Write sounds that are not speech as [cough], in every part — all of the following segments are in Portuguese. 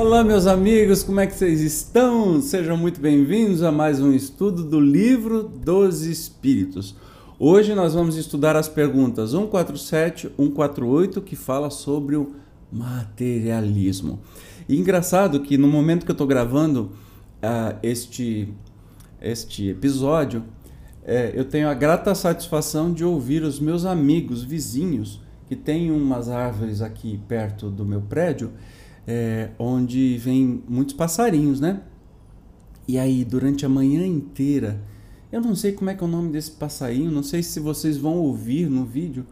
Olá, meus amigos, como é que vocês estão? Sejam muito bem-vindos a mais um estudo do Livro dos Espíritos. Hoje nós vamos estudar as perguntas 147, 148, que fala sobre o materialismo. E engraçado que no momento que eu estou gravando uh, este, este episódio, uh, eu tenho a grata satisfação de ouvir os meus amigos vizinhos que têm umas árvores aqui perto do meu prédio, uh, onde vem muitos passarinhos, né? E aí, durante a manhã inteira, eu não sei como é que é o nome desse passarinho, não sei se vocês vão ouvir no vídeo,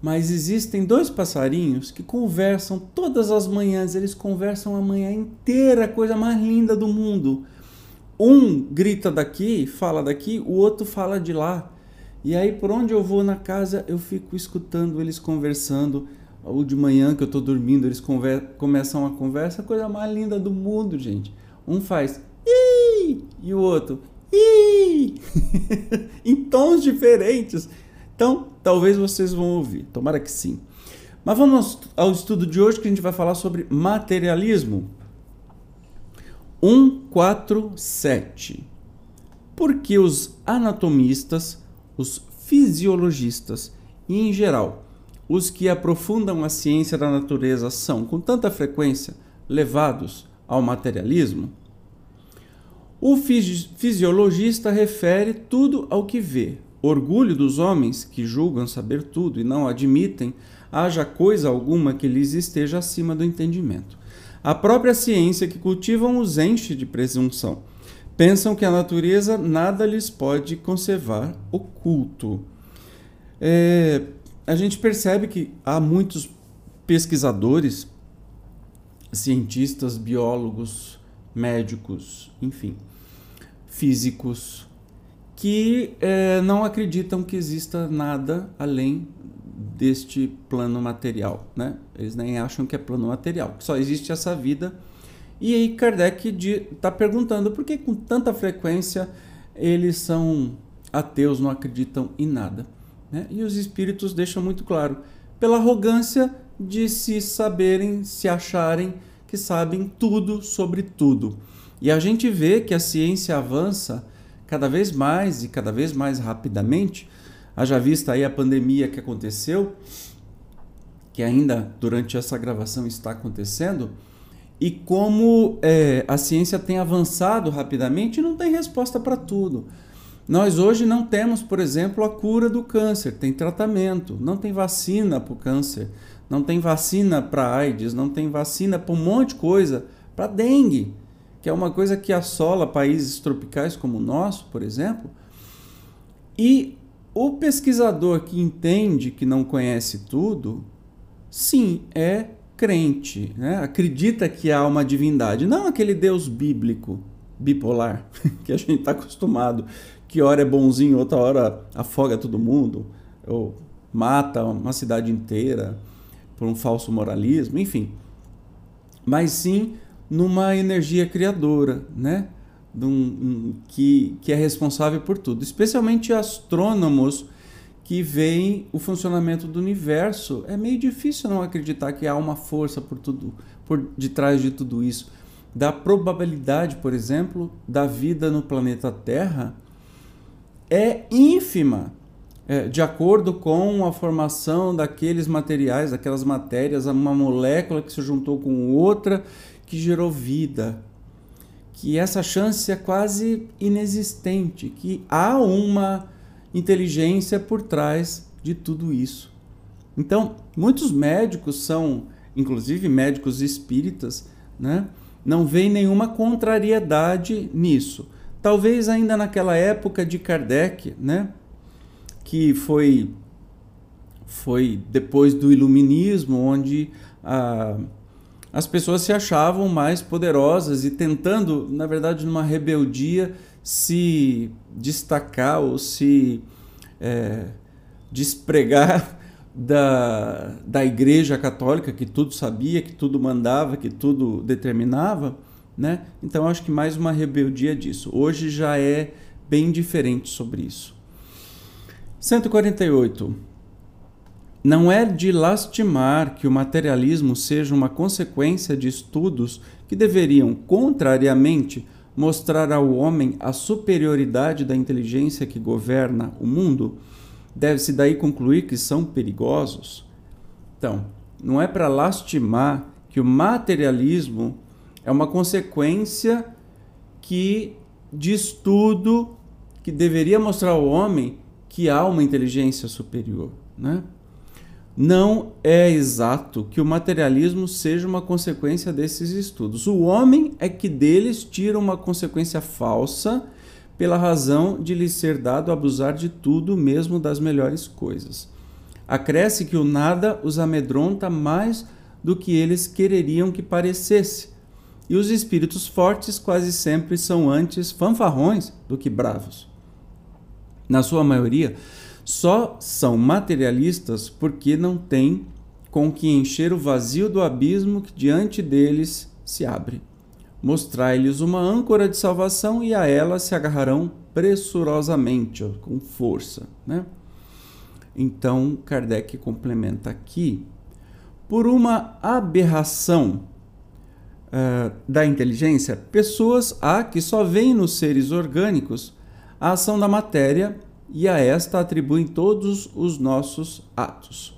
mas existem dois passarinhos que conversam todas as manhãs, eles conversam a manhã inteira, a coisa mais linda do mundo. Um grita daqui, fala daqui, o outro fala de lá. E aí, por onde eu vou na casa, eu fico escutando eles conversando. Ou de manhã que eu estou dormindo, eles começam a conversa, a coisa mais linda do mundo, gente. Um faz Ih! e o outro Ih! [laughs] em tons diferentes. Então, talvez vocês vão ouvir, tomara que sim. Mas vamos ao estudo de hoje que a gente vai falar sobre materialismo. 147. Por que os anatomistas, os fisiologistas e, em geral, os que aprofundam a ciência da natureza são, com tanta frequência, levados ao materialismo? O fisiologista refere tudo ao que vê, orgulho dos homens que julgam saber tudo e não admitem haja coisa alguma que lhes esteja acima do entendimento. A própria ciência que cultivam os enche de presunção. Pensam que a natureza nada lhes pode conservar oculto. É, a gente percebe que há muitos pesquisadores, cientistas, biólogos, médicos, enfim, físicos, que é, não acreditam que exista nada além deste plano material, né? Eles nem acham que é plano material, que só existe essa vida. E aí Kardec está perguntando por que com tanta frequência eles são ateus, não acreditam em nada. Né? E os espíritos deixam muito claro, pela arrogância de se saberem, se acharem que sabem tudo sobre tudo. E a gente vê que a ciência avança cada vez mais e cada vez mais rapidamente. Haja vista aí a pandemia que aconteceu, que ainda durante essa gravação está acontecendo, e como é, a ciência tem avançado rapidamente não tem resposta para tudo. Nós hoje não temos, por exemplo, a cura do câncer, tem tratamento, não tem vacina para o câncer, não tem vacina para AIDS, não tem vacina para um monte de coisa, para dengue que é uma coisa que assola países tropicais como o nosso, por exemplo. E o pesquisador que entende que não conhece tudo, sim, é crente, né? acredita que há uma divindade, não aquele Deus bíblico, bipolar, [laughs] que a gente está acostumado, que hora é bonzinho, outra hora afoga todo mundo, ou mata uma cidade inteira por um falso moralismo, enfim. Mas sim numa energia criadora, né? Um, que, que é responsável por tudo. Especialmente astrônomos que veem o funcionamento do universo. É meio difícil não acreditar que há uma força por tudo, por detrás de tudo isso. Da probabilidade, por exemplo, da vida no planeta Terra é ínfima. É, de acordo com a formação daqueles materiais, daquelas matérias, uma molécula que se juntou com outra que gerou vida, que essa chance é quase inexistente, que há uma inteligência por trás de tudo isso. Então, muitos médicos são, inclusive médicos espíritas, né, não veem nenhuma contrariedade nisso. Talvez ainda naquela época de Kardec, né, que foi foi depois do iluminismo, onde a as pessoas se achavam mais poderosas e tentando, na verdade, numa rebeldia, se destacar ou se é, despregar [laughs] da, da Igreja Católica, que tudo sabia, que tudo mandava, que tudo determinava. Né? Então, acho que mais uma rebeldia disso. Hoje já é bem diferente sobre isso. 148. Não é de lastimar que o materialismo seja uma consequência de estudos que deveriam, contrariamente, mostrar ao homem a superioridade da inteligência que governa o mundo. Deve-se daí concluir que são perigosos. Então, não é para lastimar que o materialismo é uma consequência que de estudo que deveria mostrar ao homem que há uma inteligência superior, né? Não é exato que o materialismo seja uma consequência desses estudos. O homem é que deles tira uma consequência falsa pela razão de lhe ser dado abusar de tudo, mesmo das melhores coisas. Acresce que o nada os amedronta mais do que eles quereriam que parecesse. E os espíritos fortes quase sempre são antes fanfarrões do que bravos. Na sua maioria, só são materialistas porque não têm com que encher o vazio do abismo que diante deles se abre. Mostrai-lhes uma âncora de salvação e a ela se agarrarão pressurosamente, com força. Né? Então, Kardec complementa aqui: por uma aberração uh, da inteligência, pessoas há que só veem nos seres orgânicos a ação da matéria e a esta atribuem todos os nossos atos.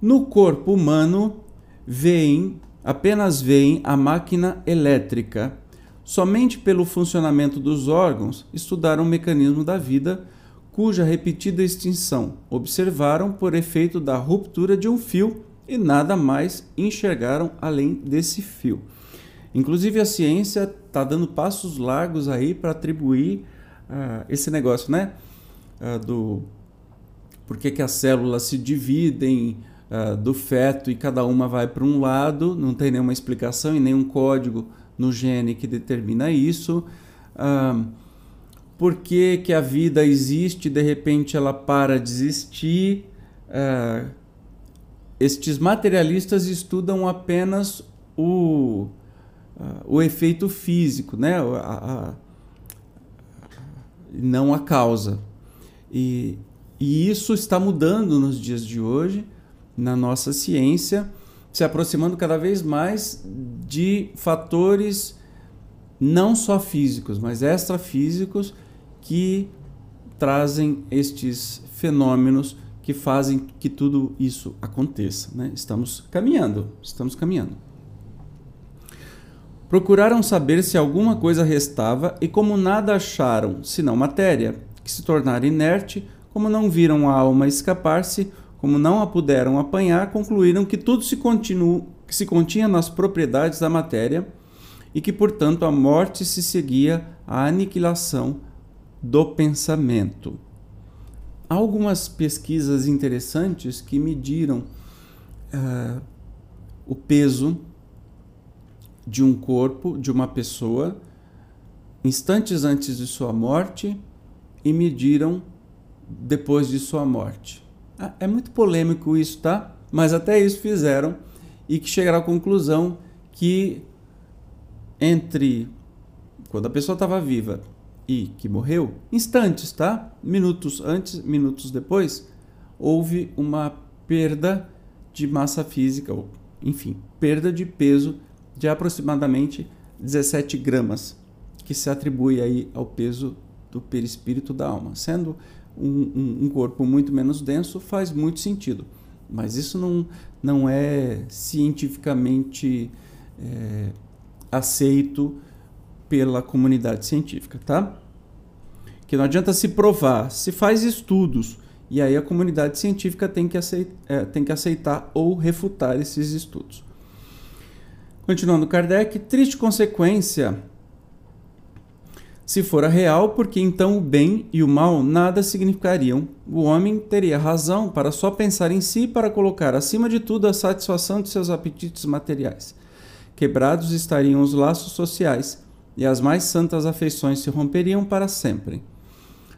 No corpo humano, veem, apenas veem a máquina elétrica. Somente pelo funcionamento dos órgãos estudaram o mecanismo da vida, cuja repetida extinção observaram por efeito da ruptura de um fio e nada mais enxergaram além desse fio. Inclusive a ciência está dando passos largos aí para atribuir uh, esse negócio, né? uh, do por que, que as células se dividem uh, do feto e cada uma vai para um lado, não tem nenhuma explicação e nenhum código no gene que determina isso. Uh, por que, que a vida existe e de repente ela para de existir? Uh, estes materialistas estudam apenas o, uh, o efeito físico, né? A, a, não a causa. E, e isso está mudando nos dias de hoje, na nossa ciência, se aproximando cada vez mais de fatores não só físicos, mas extrafísicos que trazem estes fenômenos que fazem que tudo isso aconteça. Né? Estamos caminhando, estamos caminhando. Procuraram saber se alguma coisa restava e, como nada acharam senão matéria, que se tornara inerte, como não viram a alma escapar-se, como não a puderam apanhar, concluíram que tudo se, continu, que se continha nas propriedades da matéria e que, portanto, a morte se seguia à aniquilação do pensamento. Há algumas pesquisas interessantes que mediram uh, o peso de um corpo, de uma pessoa, instantes antes de sua morte e mediram depois de sua morte. Ah, é muito polêmico isso, tá? Mas até isso fizeram e que chegaram à conclusão que entre quando a pessoa estava viva e que morreu, instantes, tá? Minutos antes, minutos depois, houve uma perda de massa física, ou enfim, perda de peso de aproximadamente 17 gramas, que se atribui aí ao peso do perispírito da alma. Sendo um, um, um corpo muito menos denso, faz muito sentido. Mas isso não, não é cientificamente é, aceito pela comunidade científica, tá? Que não adianta se provar, se faz estudos e aí a comunidade científica tem que aceitar, é, tem que aceitar ou refutar esses estudos. Continuando Kardec, triste consequência se fora real, porque então o bem e o mal nada significariam. O homem teria razão para só pensar em si para colocar acima de tudo a satisfação de seus apetites materiais. Quebrados estariam os laços sociais e as mais santas afeições se romperiam para sempre.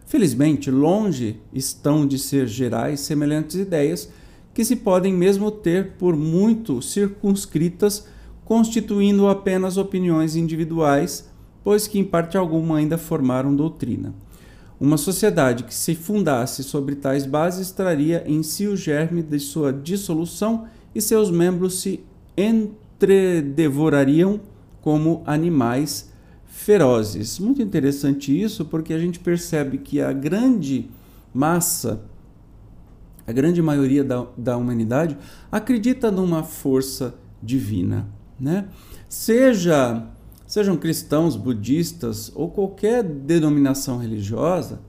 Felizmente, longe estão de ser gerais semelhantes ideias que se podem mesmo ter por muito circunscritas, constituindo apenas opiniões individuais pois que em parte alguma ainda formaram doutrina. Uma sociedade que se fundasse sobre tais bases traria em si o germe de sua dissolução e seus membros se entredevorariam como animais ferozes. Muito interessante isso, porque a gente percebe que a grande massa, a grande maioria da, da humanidade, acredita numa força divina. Né? Seja, sejam cristãos, budistas ou qualquer denominação religiosa,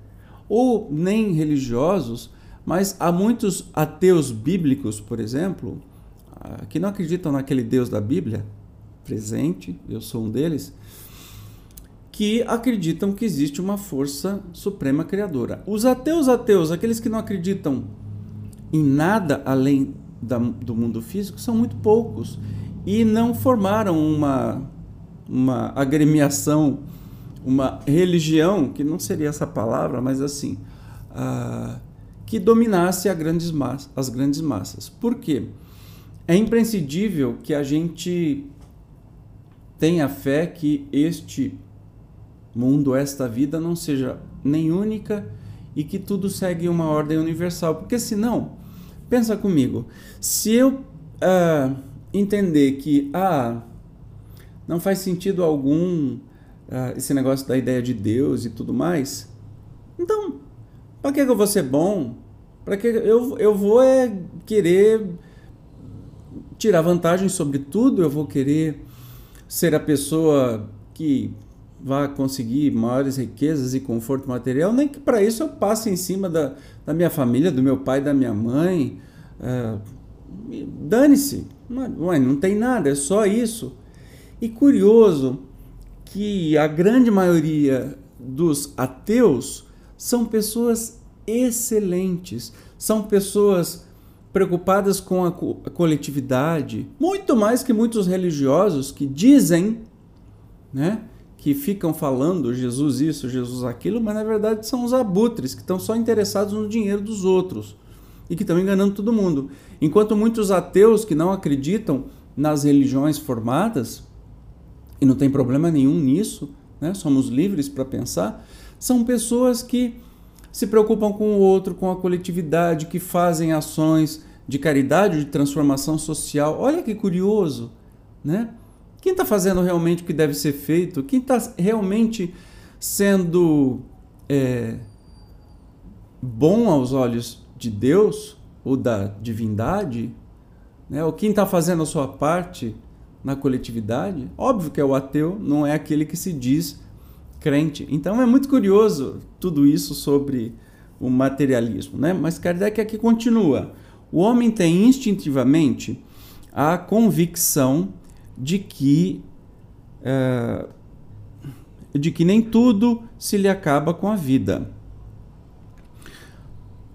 ou nem religiosos, mas há muitos ateus bíblicos, por exemplo, ah, que não acreditam naquele Deus da Bíblia presente, eu sou um deles, que acreditam que existe uma força suprema criadora. Os ateus ateus, aqueles que não acreditam em nada além da, do mundo físico, são muito poucos e não formaram uma, uma agremiação, uma religião, que não seria essa palavra, mas assim, uh, que dominasse grandes as grandes massas. Por quê? É imprescindível que a gente tenha fé que este mundo, esta vida não seja nem única e que tudo segue uma ordem universal. Porque senão, pensa comigo, se eu uh, entender que ah, não faz sentido algum uh, esse negócio da ideia de Deus e tudo mais, então, para que eu vou ser bom? Para que eu, eu vou é querer tirar vantagem sobre tudo, eu vou querer ser a pessoa que vá conseguir maiores riquezas e conforto material, nem que para isso eu passe em cima da, da minha família, do meu pai, da minha mãe. É, Dane-se, não, não tem nada, é só isso. E curioso que a grande maioria dos ateus são pessoas excelentes, são pessoas preocupadas com a, co a coletividade, muito mais que muitos religiosos que dizem, né? Que ficam falando Jesus isso, Jesus aquilo, mas na verdade são os abutres que estão só interessados no dinheiro dos outros e que estão enganando todo mundo. Enquanto muitos ateus que não acreditam nas religiões formadas, e não tem problema nenhum nisso, né? somos livres para pensar, são pessoas que se preocupam com o outro, com a coletividade, que fazem ações de caridade, de transformação social. Olha que curioso, né? Quem está fazendo realmente o que deve ser feito? Quem está realmente sendo é, bom aos olhos de Deus ou da divindade? Né? Ou quem está fazendo a sua parte na coletividade? Óbvio que é o ateu, não é aquele que se diz crente. Então é muito curioso tudo isso sobre o materialismo. Né? Mas Kardec aqui continua. O homem tem instintivamente a convicção de que é, de que nem tudo se lhe acaba com a vida.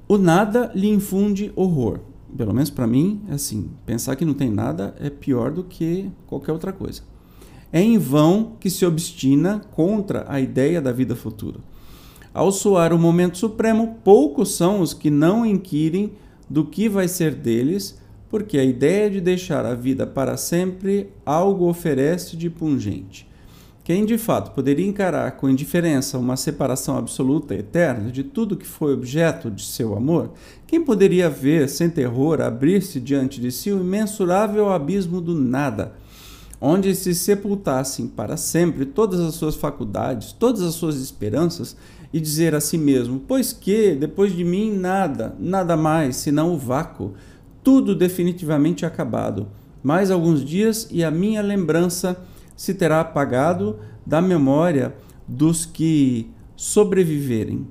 O nada lhe infunde horror. Pelo menos para mim, é assim. Pensar que não tem nada é pior do que qualquer outra coisa. É em vão que se obstina contra a ideia da vida futura. Ao soar o momento supremo, poucos são os que não inquirem do que vai ser deles porque a ideia de deixar a vida para sempre algo oferece de pungente. Quem de fato poderia encarar com indiferença uma separação absoluta e eterna de tudo que foi objeto de seu amor? Quem poderia ver sem terror abrir-se diante de si o imensurável abismo do nada, onde se sepultassem para sempre todas as suas faculdades, todas as suas esperanças, e dizer a si mesmo: Pois que, depois de mim, nada, nada mais, senão o vácuo tudo definitivamente acabado. Mais alguns dias e a minha lembrança se terá apagado da memória dos que sobreviverem.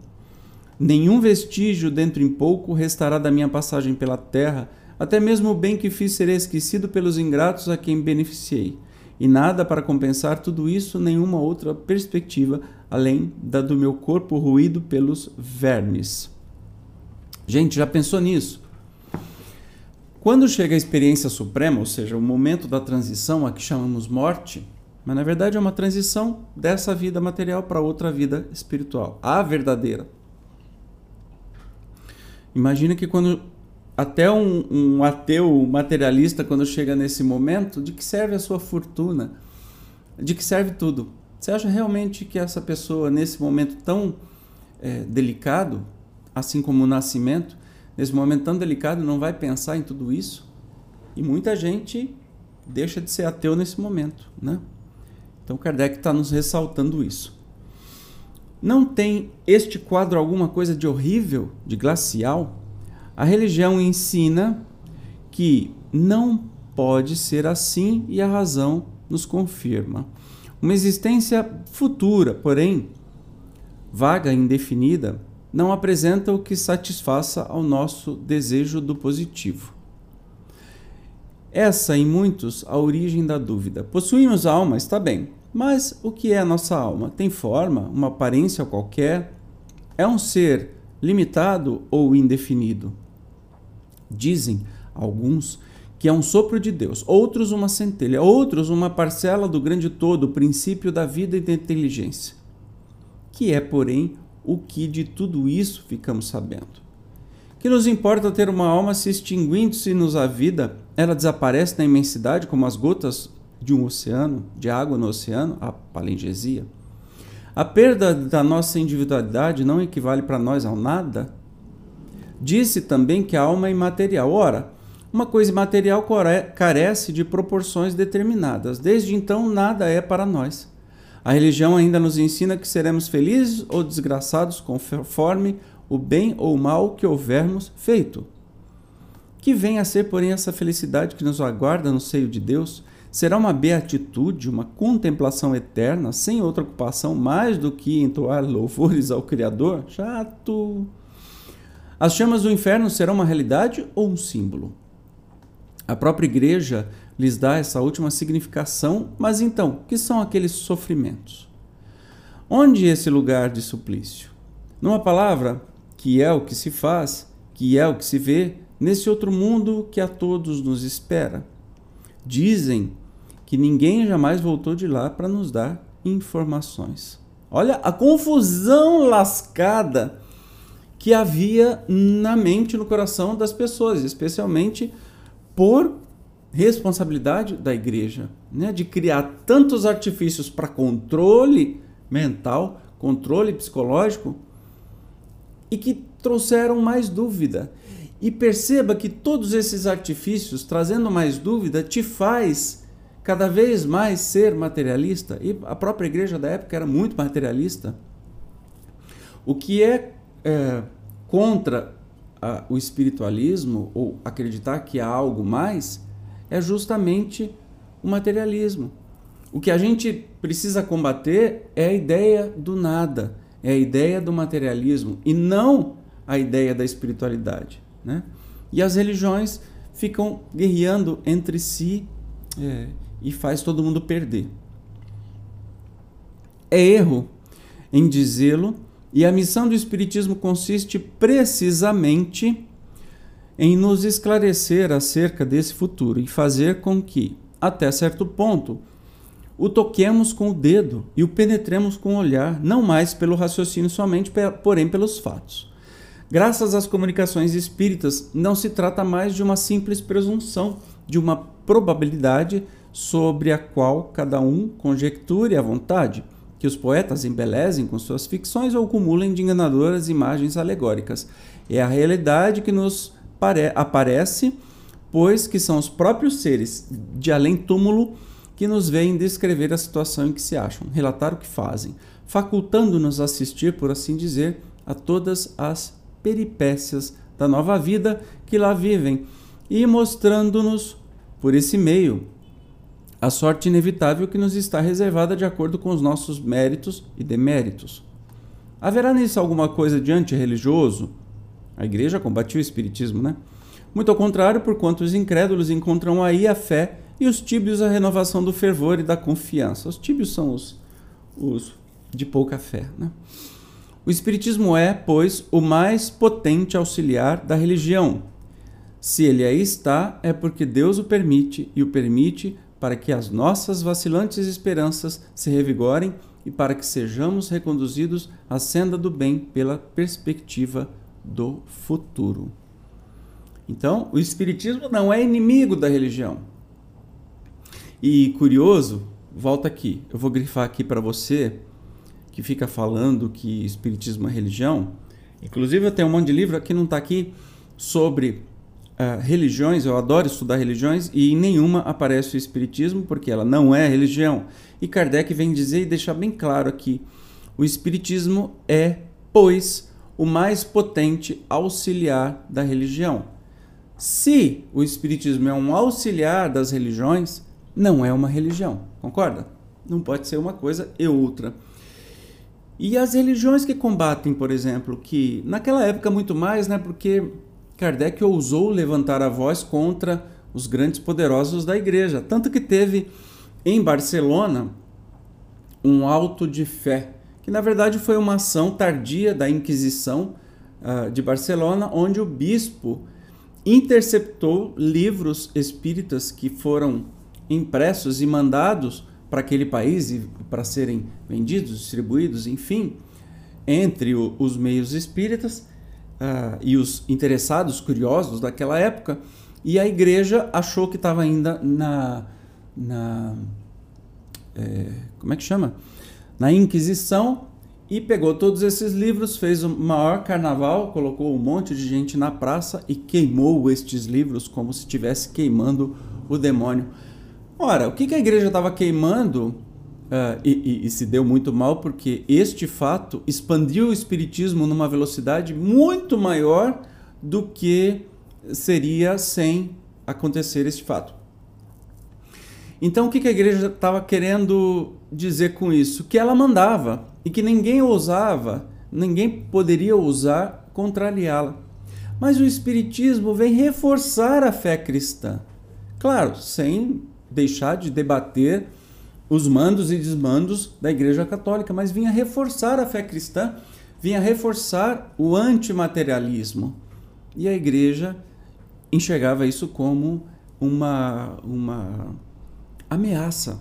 Nenhum vestígio dentro em pouco restará da minha passagem pela terra, até mesmo o bem que fiz será esquecido pelos ingratos a quem beneficiei. E nada para compensar tudo isso, nenhuma outra perspectiva além da do meu corpo ruído pelos vermes. Gente, já pensou nisso? Quando chega a experiência suprema, ou seja, o momento da transição, a que chamamos morte, mas na verdade é uma transição dessa vida material para outra vida espiritual, a verdadeira. Imagina que quando até um, um, ateu materialista, quando chega nesse momento, de que serve a sua fortuna? De que serve tudo? Você acha realmente que essa pessoa, nesse momento tão é, delicado, assim como o nascimento, nesse momento tão delicado, não vai pensar em tudo isso? E muita gente deixa de ser ateu nesse momento, né? Então Kardec está nos ressaltando isso. Não tem este quadro alguma coisa de horrível, de glacial? A religião ensina que não pode ser assim e a razão nos confirma. Uma existência futura, porém vaga indefinida, não apresenta o que satisfaça ao nosso desejo do positivo. Essa, em muitos, a origem da dúvida. Possuímos alma, está bem, mas o que é a nossa alma? Tem forma, uma aparência qualquer? É um ser limitado ou indefinido? Dizem alguns que é um sopro de Deus, outros uma centelha, outros uma parcela do grande todo, o princípio da vida e da inteligência. Que é, porém, o que de tudo isso ficamos sabendo? Que nos importa ter uma alma se extinguindo-se-nos a vida, ela desaparece na imensidade como as gotas de um oceano, de água no oceano, a palingesia. A perda da nossa individualidade não equivale para nós ao nada? Disse também que a alma é imaterial. Ora, uma coisa imaterial carece de proporções determinadas. Desde então, nada é para nós. A religião ainda nos ensina que seremos felizes ou desgraçados conforme o bem ou o mal que houvermos feito. Que vem a ser, porém, essa felicidade que nos aguarda no seio de Deus? Será uma beatitude, uma contemplação eterna, sem outra ocupação mais do que entoar louvores ao Criador? Chato! As chamas do inferno serão uma realidade ou um símbolo? A própria igreja lhes dá essa última significação, mas então, que são aqueles sofrimentos? Onde esse lugar de suplício? Numa palavra, que é o que se faz, que é o que se vê, nesse outro mundo que a todos nos espera. Dizem que ninguém jamais voltou de lá para nos dar informações. Olha a confusão lascada que havia na mente e no coração das pessoas, especialmente por responsabilidade da igreja, né, de criar tantos artifícios para controle mental, controle psicológico, e que trouxeram mais dúvida. E perceba que todos esses artifícios, trazendo mais dúvida, te faz cada vez mais ser materialista. E a própria igreja da época era muito materialista. O que é, é contra a, o espiritualismo, ou acreditar que há algo mais, é justamente o materialismo. O que a gente precisa combater é a ideia do nada é a ideia do materialismo e não a ideia da espiritualidade. Né? E as religiões ficam guerreando entre si é, e faz todo mundo perder. É erro em dizê-lo, e a missão do Espiritismo consiste precisamente em nos esclarecer acerca desse futuro e fazer com que, até certo ponto, o toquemos com o dedo e o penetremos com o olhar, não mais pelo raciocínio somente, porém pelos fatos. Graças às comunicações espíritas, não se trata mais de uma simples presunção, de uma probabilidade sobre a qual cada um conjecture à vontade, que os poetas embelezem com suas ficções ou acumulem de enganadoras imagens alegóricas. É a realidade que nos aparece, pois que são os próprios seres de além-túmulo que nos veem descrever a situação em que se acham, relatar o que fazem, facultando-nos assistir, por assim dizer, a todas as peripécias da nova vida que lá vivem e mostrando-nos, por esse meio, a sorte inevitável que nos está reservada de acordo com os nossos méritos e deméritos. Haverá nisso alguma coisa de antirreligioso? A igreja combatiu o espiritismo, né? Muito ao contrário, porquanto os incrédulos encontram aí a fé e os tíbios a renovação do fervor e da confiança. Os tíbios são os, os de pouca fé. Né? O Espiritismo é, pois, o mais potente auxiliar da religião. Se ele aí está, é porque Deus o permite e o permite para que as nossas vacilantes esperanças se revigorem e para que sejamos reconduzidos à senda do bem pela perspectiva do futuro. Então, o Espiritismo não é inimigo da religião. E curioso, volta aqui, eu vou grifar aqui para você que fica falando que espiritismo é religião. Inclusive eu tenho um monte de livro aqui não está aqui sobre uh, religiões. Eu adoro estudar religiões e em nenhuma aparece o espiritismo porque ela não é religião. E Kardec vem dizer e deixar bem claro aqui: o espiritismo é, pois, o mais potente auxiliar da religião. Se o espiritismo é um auxiliar das religiões, não é uma religião. Concorda? Não pode ser uma coisa e outra. E as religiões que combatem, por exemplo, que naquela época muito mais, né, porque Kardec ousou levantar a voz contra os grandes poderosos da igreja, tanto que teve em Barcelona um auto de fé, que na verdade foi uma ação tardia da Inquisição uh, de Barcelona, onde o bispo interceptou livros espíritas que foram impressos e mandados para aquele país para serem vendidos, distribuídos, enfim, entre o, os meios espíritas uh, e os interessados, curiosos daquela época, e a igreja achou que estava ainda na, na é, como é que chama? Na Inquisição e pegou todos esses livros, fez o maior carnaval, colocou um monte de gente na praça e queimou estes livros como se estivesse queimando o demônio. Ora, o que, a igreja estava queimando uh, e, e, e, se deu muito mal porque este fato expandiu o espiritismo numa velocidade muito maior do que seria sem acontecer este fato. Então, o que, que a igreja estava querendo dizer com isso? Que ela mandava e que ninguém ousava, ninguém poderia ousar contrariá-la. Mas o Espiritismo vem reforçar a fé cristã. Claro, sem deixar de debater os mandos e desmandos da Igreja Católica, mas vinha reforçar a fé cristã, vinha reforçar o antimaterialismo. E a Igreja enxergava isso como uma, uma ameaça.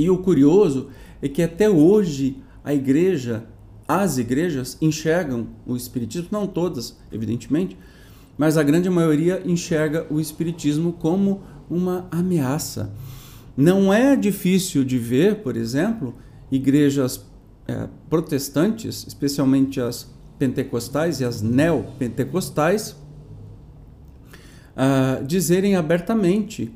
E o curioso é que até hoje a Igreja, as igrejas enxergam o Espiritismo, não todas, evidentemente, mas a grande maioria enxerga o Espiritismo como uma ameaça. Não é difícil de ver, por exemplo, igrejas é, protestantes, especialmente as pentecostais e as neopentecostais, uh, dizerem abertamente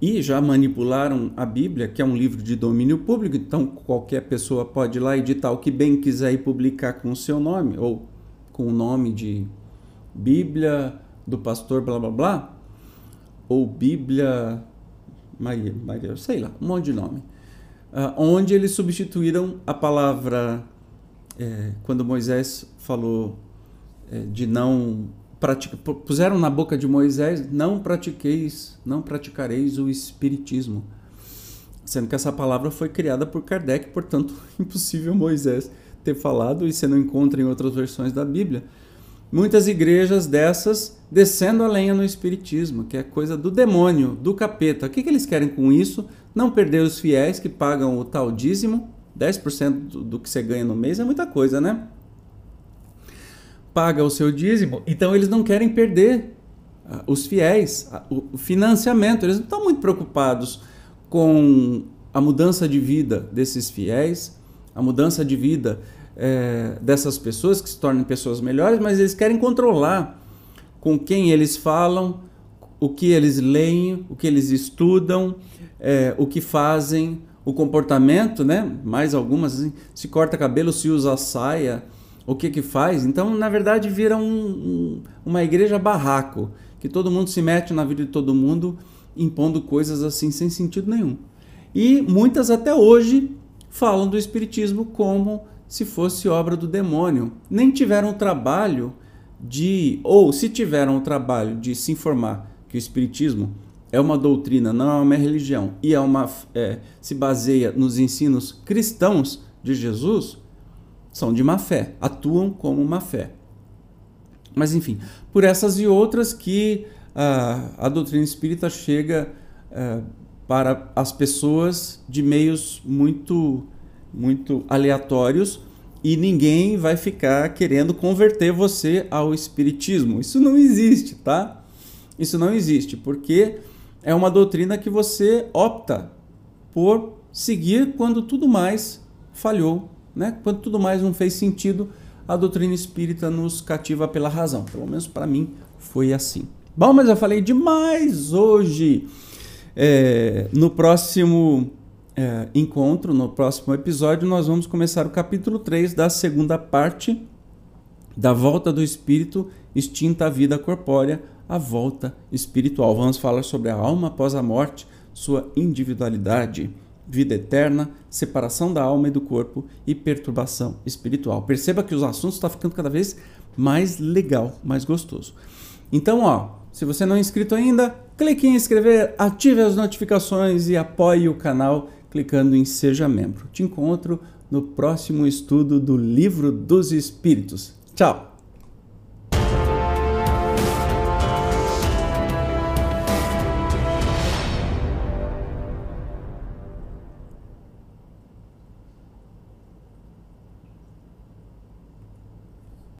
e já manipularam a Bíblia, que é um livro de domínio público, então qualquer pessoa pode ir lá editar o que bem quiser e publicar com o seu nome, ou com o nome de Bíblia do pastor blá blá blá ou Bíblia Maria, Maria, sei lá, um monte de nome, uh, onde eles substituíram a palavra é, quando Moisés falou é, de não praticar, puseram na boca de Moisés não pratiqueis, não praticareis o espiritismo, sendo que essa palavra foi criada por Kardec, portanto [laughs] impossível Moisés ter falado e você não encontra em outras versões da Bíblia muitas igrejas dessas descendo a lenha no espiritismo, que é coisa do demônio, do capeta. O que, que eles querem com isso? Não perder os fiéis que pagam o tal dízimo, 10% do, do que você ganha no mês é muita coisa, né? Paga o seu dízimo, então eles não querem perder uh, os fiéis, uh, o financiamento. Eles não estão muito preocupados com a mudança de vida desses fiéis, a mudança de vida é, dessas pessoas que se tornem pessoas melhores, mas eles querem controlar com quem eles falam, o que eles leem, o que eles estudam, é, o que fazem, o comportamento, né? Mais algumas, assim, se corta cabelo, se usa saia, o que que faz. Então, na verdade, vira um, um, uma igreja barraco, que todo mundo se mete na vida de todo mundo, impondo coisas assim sem sentido nenhum. E muitas até hoje falam do espiritismo como se fosse obra do demônio. Nem tiveram o trabalho de, ou se tiveram o trabalho de se informar que o Espiritismo é uma doutrina, não é uma religião, e é uma, é, se baseia nos ensinos cristãos de Jesus, são de má fé, atuam como má fé. Mas enfim, por essas e outras que uh, a doutrina espírita chega uh, para as pessoas de meios muito muito aleatórios e ninguém vai ficar querendo converter você ao espiritismo. Isso não existe, tá? Isso não existe, porque é uma doutrina que você opta por seguir quando tudo mais falhou né? Quando tudo mais não fez sentido, a doutrina espírita nos cativa pela razão. Pelo menos para mim foi assim. Bom, mas eu falei demais hoje. É, no próximo é, encontro, no próximo episódio, nós vamos começar o capítulo 3 da segunda parte da volta do espírito extinta à vida corpórea, a volta espiritual. Vamos falar sobre a alma após a morte, sua individualidade, vida eterna, separação da alma e do corpo e perturbação espiritual. Perceba que os assuntos estão ficando cada vez mais legal, mais gostoso. Então, ó, se você não é inscrito ainda, clique em inscrever, ative as notificações e apoie o canal clicando em Seja Membro. Te encontro no próximo estudo do Livro dos Espíritos. Tchau!